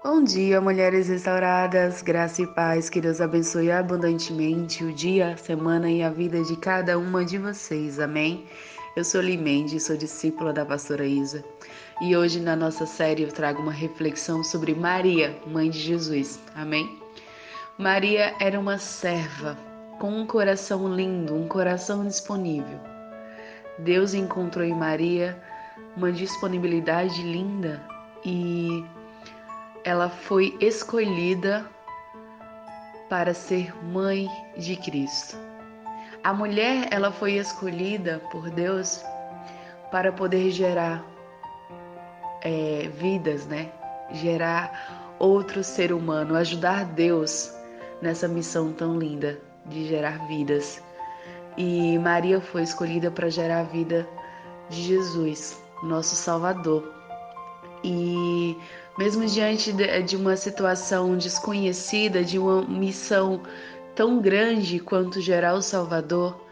Bom dia, mulheres restauradas, graça e paz, que Deus abençoe abundantemente o dia, a semana e a vida de cada uma de vocês, amém? Eu sou Limende, sou discípula da pastora Isa e hoje na nossa série eu trago uma reflexão sobre Maria, mãe de Jesus, amém? Maria era uma serva com um coração lindo, um coração disponível. Deus encontrou em Maria uma disponibilidade linda e ela foi escolhida para ser mãe de Cristo. A mulher, ela foi escolhida por Deus para poder gerar é, vidas, né? Gerar outro ser humano, ajudar Deus nessa missão tão linda de gerar vidas. E Maria foi escolhida para gerar a vida de Jesus, nosso Salvador. E mesmo diante de uma situação desconhecida, de uma missão tão grande quanto gerar o Salvador,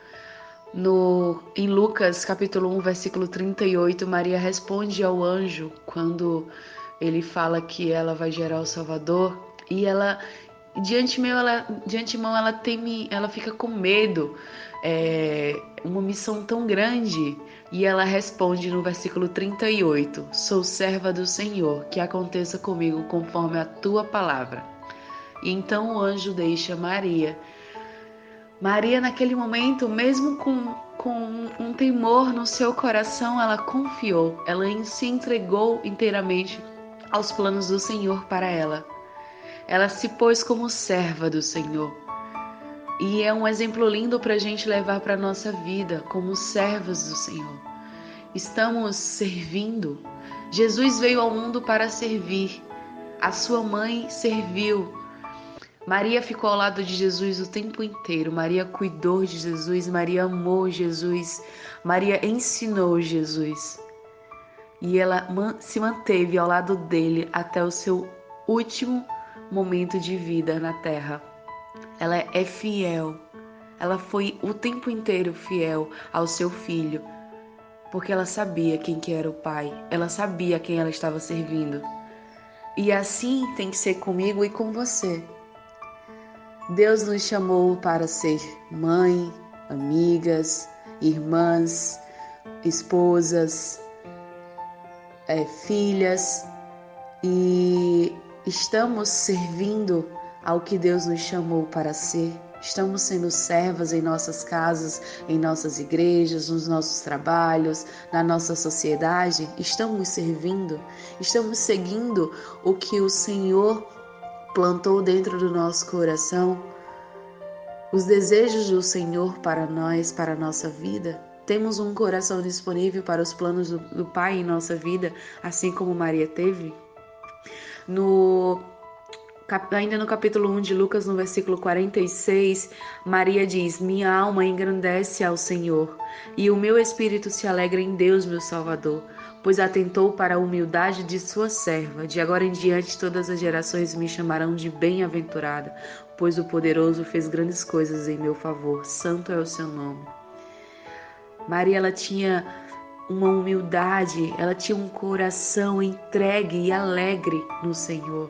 no, em Lucas capítulo 1, versículo 38, Maria responde ao anjo quando ele fala que ela vai gerar o Salvador e ela de antemão ela, de antemão ela teme, ela fica com medo, é, uma missão tão grande e ela responde no versículo 38: Sou serva do Senhor, que aconteça comigo conforme a tua palavra. E então o anjo deixa Maria. Maria, naquele momento, mesmo com, com um temor no seu coração, ela confiou, ela se entregou inteiramente aos planos do Senhor para ela. Ela se pôs como serva do Senhor. E é um exemplo lindo para a gente levar para a nossa vida como servas do Senhor. Estamos servindo. Jesus veio ao mundo para servir. A sua mãe serviu. Maria ficou ao lado de Jesus o tempo inteiro. Maria cuidou de Jesus. Maria amou Jesus. Maria ensinou Jesus. E ela se manteve ao lado dele até o seu último momento de vida na terra. Ela é fiel. Ela foi o tempo inteiro fiel ao seu filho, porque ela sabia quem que era o pai. Ela sabia quem ela estava servindo. E assim tem que ser comigo e com você. Deus nos chamou para ser mãe, amigas, irmãs, esposas, é, filhas e estamos servindo ao que Deus nos chamou para ser. Estamos sendo servas em nossas casas, em nossas igrejas, nos nossos trabalhos, na nossa sociedade. Estamos servindo, estamos seguindo o que o Senhor plantou dentro do nosso coração, os desejos do Senhor para nós, para a nossa vida. Temos um coração disponível para os planos do, do Pai em nossa vida, assim como Maria teve. No Ainda no capítulo 1 de Lucas, no versículo 46, Maria diz: Minha alma engrandece ao Senhor, e o meu espírito se alegra em Deus, meu Salvador, pois atentou para a humildade de sua serva. De agora em diante, todas as gerações me chamarão de bem-aventurada, pois o poderoso fez grandes coisas em meu favor. Santo é o seu nome. Maria, ela tinha uma humildade, ela tinha um coração entregue e alegre no Senhor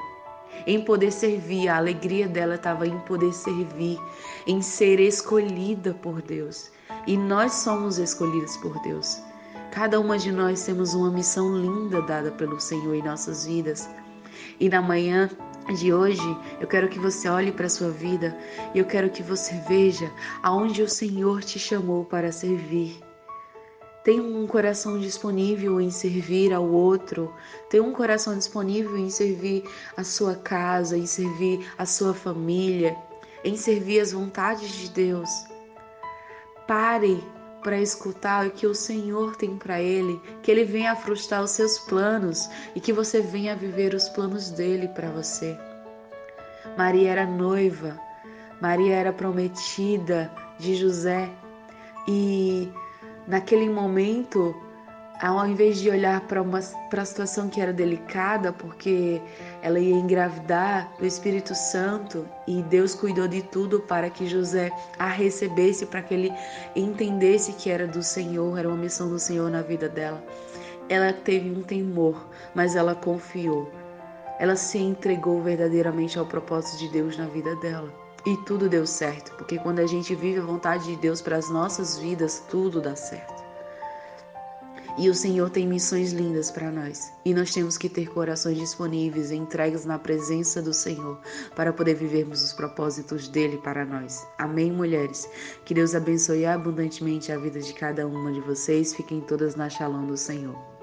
em poder servir. A alegria dela estava em poder servir, em ser escolhida por Deus. E nós somos escolhidas por Deus. Cada uma de nós temos uma missão linda dada pelo Senhor em nossas vidas. E na manhã de hoje, eu quero que você olhe para a sua vida e eu quero que você veja aonde o Senhor te chamou para servir. Tem um coração disponível em servir ao outro, tem um coração disponível em servir a sua casa, em servir a sua família, em servir as vontades de Deus. Pare para escutar o que o Senhor tem para ele, que ele venha frustrar os seus planos e que você venha viver os planos dele para você. Maria era noiva, Maria era prometida de José e naquele momento, ao invés de olhar para uma situação que era delicada, porque ela ia engravidar do Espírito Santo e Deus cuidou de tudo para que José a recebesse, para que ele entendesse que era do Senhor, era uma missão do Senhor na vida dela. Ela teve um temor, mas ela confiou. ela se entregou verdadeiramente ao propósito de Deus na vida dela. E tudo deu certo, porque quando a gente vive a vontade de Deus para as nossas vidas, tudo dá certo. E o Senhor tem missões lindas para nós. E nós temos que ter corações disponíveis, entregues na presença do Senhor, para poder vivermos os propósitos dele para nós. Amém, mulheres? Que Deus abençoe abundantemente a vida de cada uma de vocês. Fiquem todas na shalom do Senhor.